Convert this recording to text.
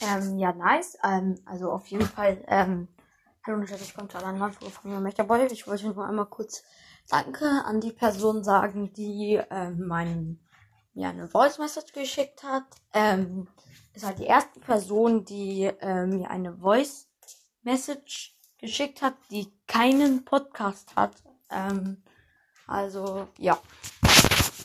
Ähm, ja, nice. Ähm, also auf jeden Fall, ähm, hallo und herzlich willkommen zu einer neuen Folge von mir, Ich wollte nur einmal kurz Danke an die Person sagen, die ähm, meinen, mir eine Voice Message geschickt hat. Ähm, ist halt die erste Person, die ähm, mir eine Voice Message geschickt hat, die keinen Podcast hat. Ähm, also, ja.